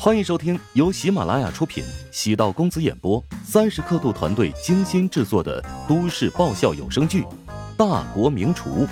欢迎收听由喜马拉雅出品、喜道公子演播、三十刻度团队精心制作的都市爆笑有声剧《大国名厨》，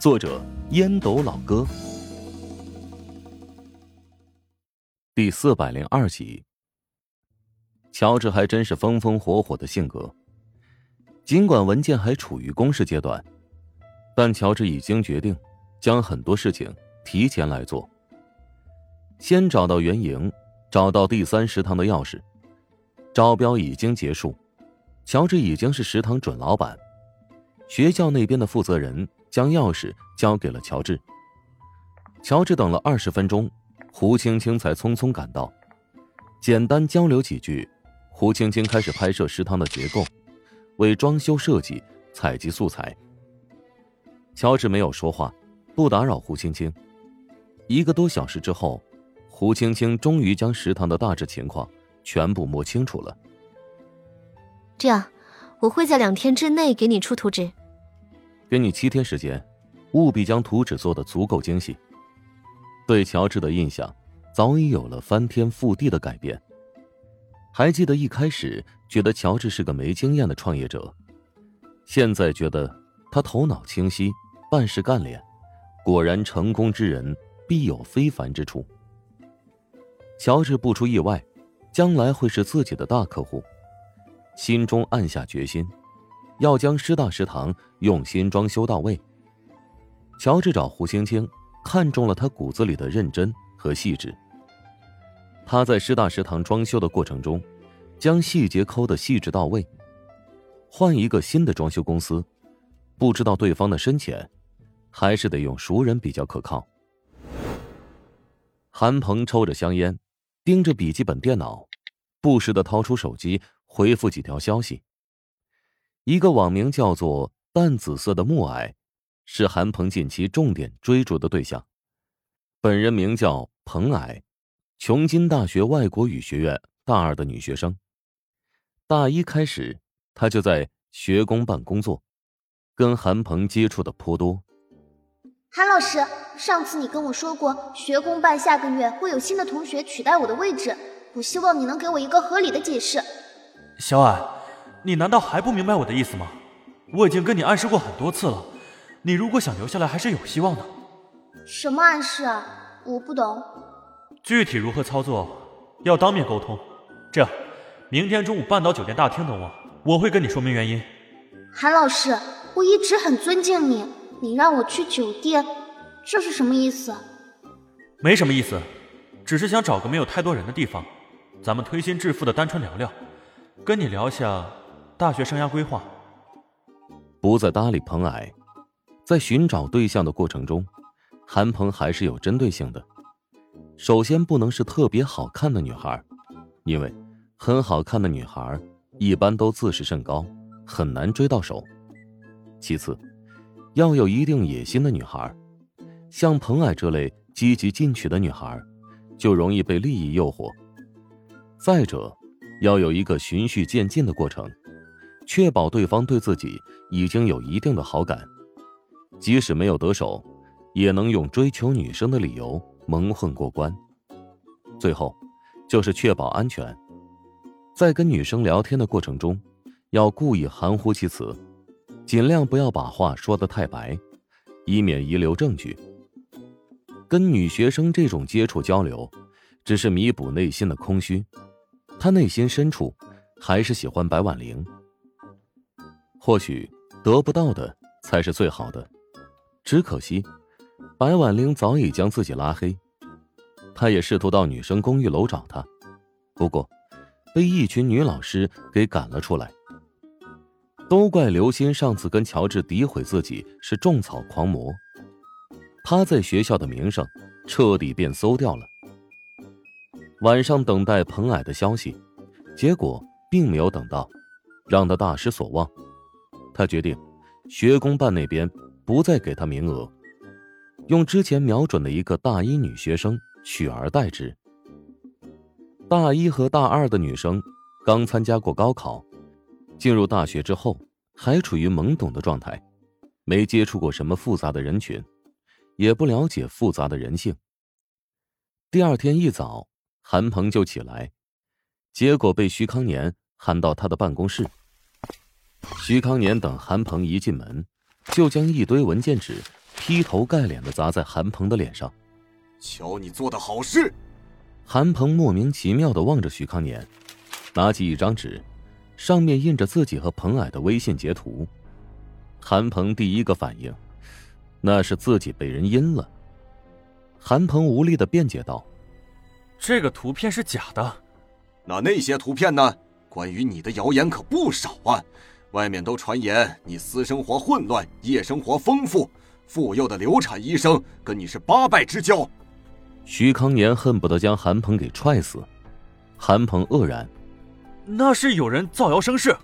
作者烟斗老哥，第四百零二集。乔治还真是风风火火的性格，尽管文件还处于公示阶段，但乔治已经决定将很多事情提前来做。先找到袁莹，找到第三食堂的钥匙。招标已经结束，乔治已经是食堂准老板。学校那边的负责人将钥匙交给了乔治。乔治等了二十分钟，胡青青才匆匆赶到。简单交流几句，胡青青开始拍摄食堂的结构，为装修设计采集素材。乔治没有说话，不打扰胡青青。一个多小时之后。胡青青终于将食堂的大致情况全部摸清楚了。这样，我会在两天之内给你出图纸。给你七天时间，务必将图纸做得足够精细。对乔治的印象早已有了翻天覆地的改变。还记得一开始觉得乔治是个没经验的创业者，现在觉得他头脑清晰，办事干练，果然成功之人必有非凡之处。乔治不出意外，将来会是自己的大客户，心中暗下决心，要将师大食堂用心装修到位。乔治找胡青青，看中了他骨子里的认真和细致。他在师大食堂装修的过程中，将细节抠得细致到位。换一个新的装修公司，不知道对方的深浅，还是得用熟人比较可靠。韩鹏抽着香烟。盯着笔记本电脑，不时的掏出手机回复几条消息。一个网名叫做“淡紫色”的木矮，是韩鹏近期重点追逐的对象。本人名叫彭矮，琼金大学外国语学院大二的女学生。大一开始，她就在学工办工作，跟韩鹏接触的颇多。韩老师，上次你跟我说过，学工办下个月会有新的同学取代我的位置，我希望你能给我一个合理的解释。小矮，你难道还不明白我的意思吗？我已经跟你暗示过很多次了，你如果想留下来，还是有希望的。什么暗示啊？我不懂。具体如何操作，要当面沟通。这样，明天中午半岛酒店大厅等我，我会跟你说明原因。韩老师，我一直很尊敬你。你让我去酒店，这是什么意思？没什么意思，只是想找个没有太多人的地方，咱们推心置腹的单纯聊聊，跟你聊下大学生涯规划。不再搭理彭矮，在寻找对象的过程中，韩鹏还是有针对性的。首先不能是特别好看的女孩，因为很好看的女孩一般都自视甚高，很难追到手。其次。要有一定野心的女孩，像彭矮这类积极进取的女孩，就容易被利益诱惑。再者，要有一个循序渐进的过程，确保对方对自己已经有一定的好感，即使没有得手，也能用追求女生的理由蒙混过关。最后，就是确保安全，在跟女生聊天的过程中，要故意含糊其辞。尽量不要把话说得太白，以免遗留证据。跟女学生这种接触交流，只是弥补内心的空虚。他内心深处还是喜欢白婉玲。或许得不到的才是最好的，只可惜白婉玲早已将自己拉黑。他也试图到女生公寓楼找她，不过被一群女老师给赶了出来。都怪刘鑫上次跟乔治诋毁自己是种草狂魔，他在学校的名声彻底变馊掉了。晚上等待彭矮的消息，结果并没有等到，让他大失所望。他决定，学工办那边不再给他名额，用之前瞄准的一个大一女学生取而代之。大一和大二的女生刚参加过高考。进入大学之后，还处于懵懂的状态，没接触过什么复杂的人群，也不了解复杂的人性。第二天一早，韩鹏就起来，结果被徐康年喊到他的办公室。徐康年等韩鹏一进门，就将一堆文件纸劈头盖脸的砸在韩鹏的脸上。瞧你做的好事！韩鹏莫名其妙的望着徐康年，拿起一张纸，上面印着自己和彭矮的微信截图。韩鹏第一个反应，那是自己被人阴了。韩鹏无力的辩解道：“这个图片是假的。”那那些图片呢？关于你的谣言可不少啊！外面都传言你私生活混乱，夜生活丰富，妇幼的流产医生跟你是八拜之交。徐康年恨不得将韩鹏给踹死。韩鹏愕然：“那是有人造谣生事。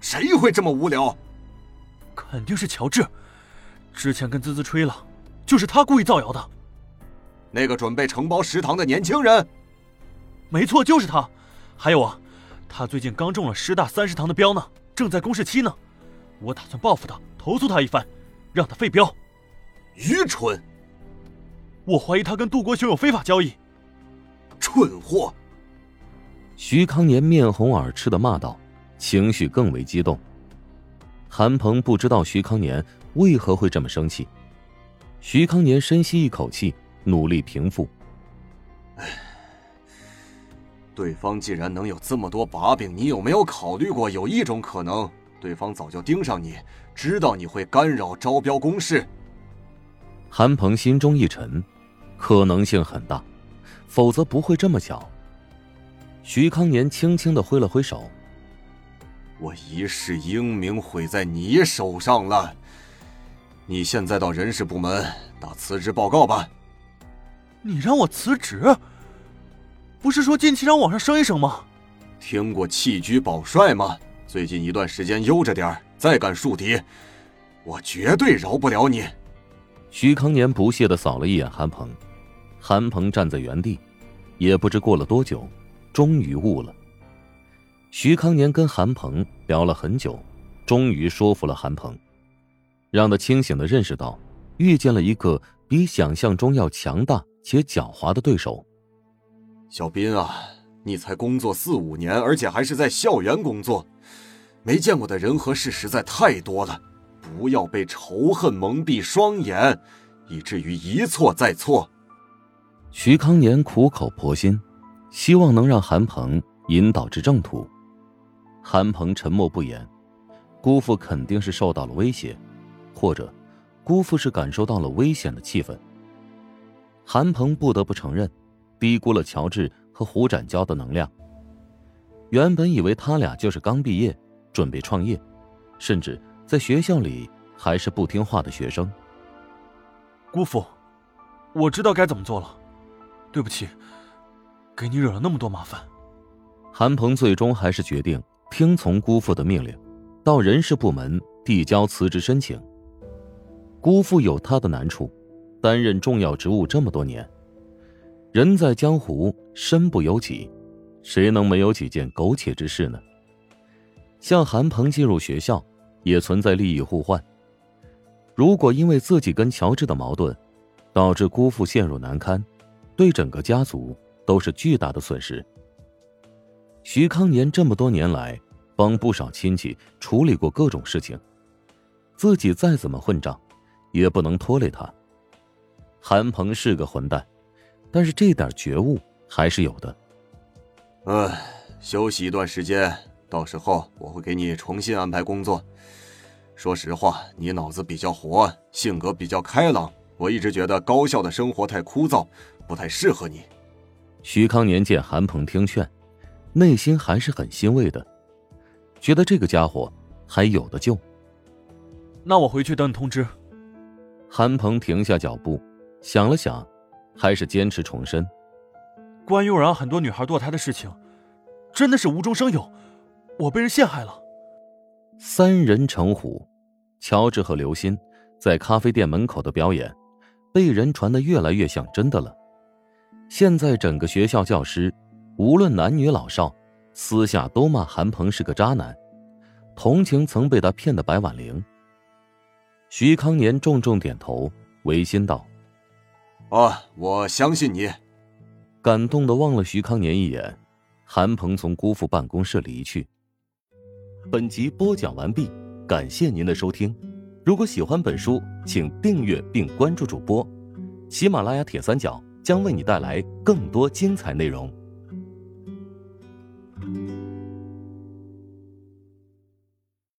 谁会这么无聊？肯定是乔治，之前跟滋滋吹了，就是他故意造谣的。那个准备承包食堂的年轻人，没错，就是他。还有啊。”他最近刚中了师大三食堂的标呢，正在公示期呢。我打算报复他，投诉他一番，让他废标。愚蠢！我怀疑他跟杜国雄有非法交易。蠢货！徐康年面红耳赤的骂道，情绪更为激动。韩鹏不知道徐康年为何会这么生气。徐康年深吸一口气，努力平复。唉。对方既然能有这么多把柄，你有没有考虑过有一种可能，对方早就盯上你，知道你会干扰招标公示？韩鹏心中一沉，可能性很大，否则不会这么巧。徐康年轻轻的挥了挥手：“我一世英名毁在你手上了，你现在到人事部门打辞职报告吧。”你让我辞职？不是说近期让往上升一升吗？听过弃车保帅吗？最近一段时间悠着点再敢树敌，我绝对饶不了你。徐康年不屑的扫了一眼韩鹏，韩鹏站在原地，也不知过了多久，终于悟了。徐康年跟韩鹏聊了很久，终于说服了韩鹏，让他清醒的认识到，遇见了一个比想象中要强大且狡猾的对手。小斌啊，你才工作四五年，而且还是在校园工作，没见过的人和事实在太多了，不要被仇恨蒙蔽双眼，以至于一错再错。徐康年苦口婆心，希望能让韩鹏引导至正途。韩鹏沉默不言，姑父肯定是受到了威胁，或者姑父是感受到了危险的气氛。韩鹏不得不承认。低估了乔治和胡展娇的能量。原本以为他俩就是刚毕业，准备创业，甚至在学校里还是不听话的学生。姑父，我知道该怎么做了，对不起，给你惹了那么多麻烦。韩鹏最终还是决定听从姑父的命令，到人事部门递交辞职申请。姑父有他的难处，担任重要职务这么多年。人在江湖，身不由己，谁能没有几件苟且之事呢？像韩鹏进入学校，也存在利益互换。如果因为自己跟乔治的矛盾，导致姑父陷入难堪，对整个家族都是巨大的损失。徐康年这么多年来，帮不少亲戚处理过各种事情，自己再怎么混账，也不能拖累他。韩鹏是个混蛋。但是这点觉悟还是有的。嗯，休息一段时间，到时候我会给你重新安排工作。说实话，你脑子比较活，性格比较开朗，我一直觉得高校的生活太枯燥，不太适合你。徐康年见韩鹏听劝，内心还是很欣慰的，觉得这个家伙还有的救。那我回去等你通知。韩鹏停下脚步，想了想。还是坚持重申，关于我让很多女孩堕胎的事情，真的是无中生有，我被人陷害了。三人成虎，乔治和刘鑫在咖啡店门口的表演，被人传得越来越像真的了。现在整个学校教师，无论男女老少，私下都骂韩鹏是个渣男，同情曾被他骗的白婉玲。徐康年重重点头，违心道，啊，我相信你。感动的望了徐康年一眼，韩鹏从姑父办公室离去。本集播讲完毕，感谢您的收听，如果喜欢本书请订阅并关注主播，喜马拉雅铁三角。将为你带来更多精彩内容。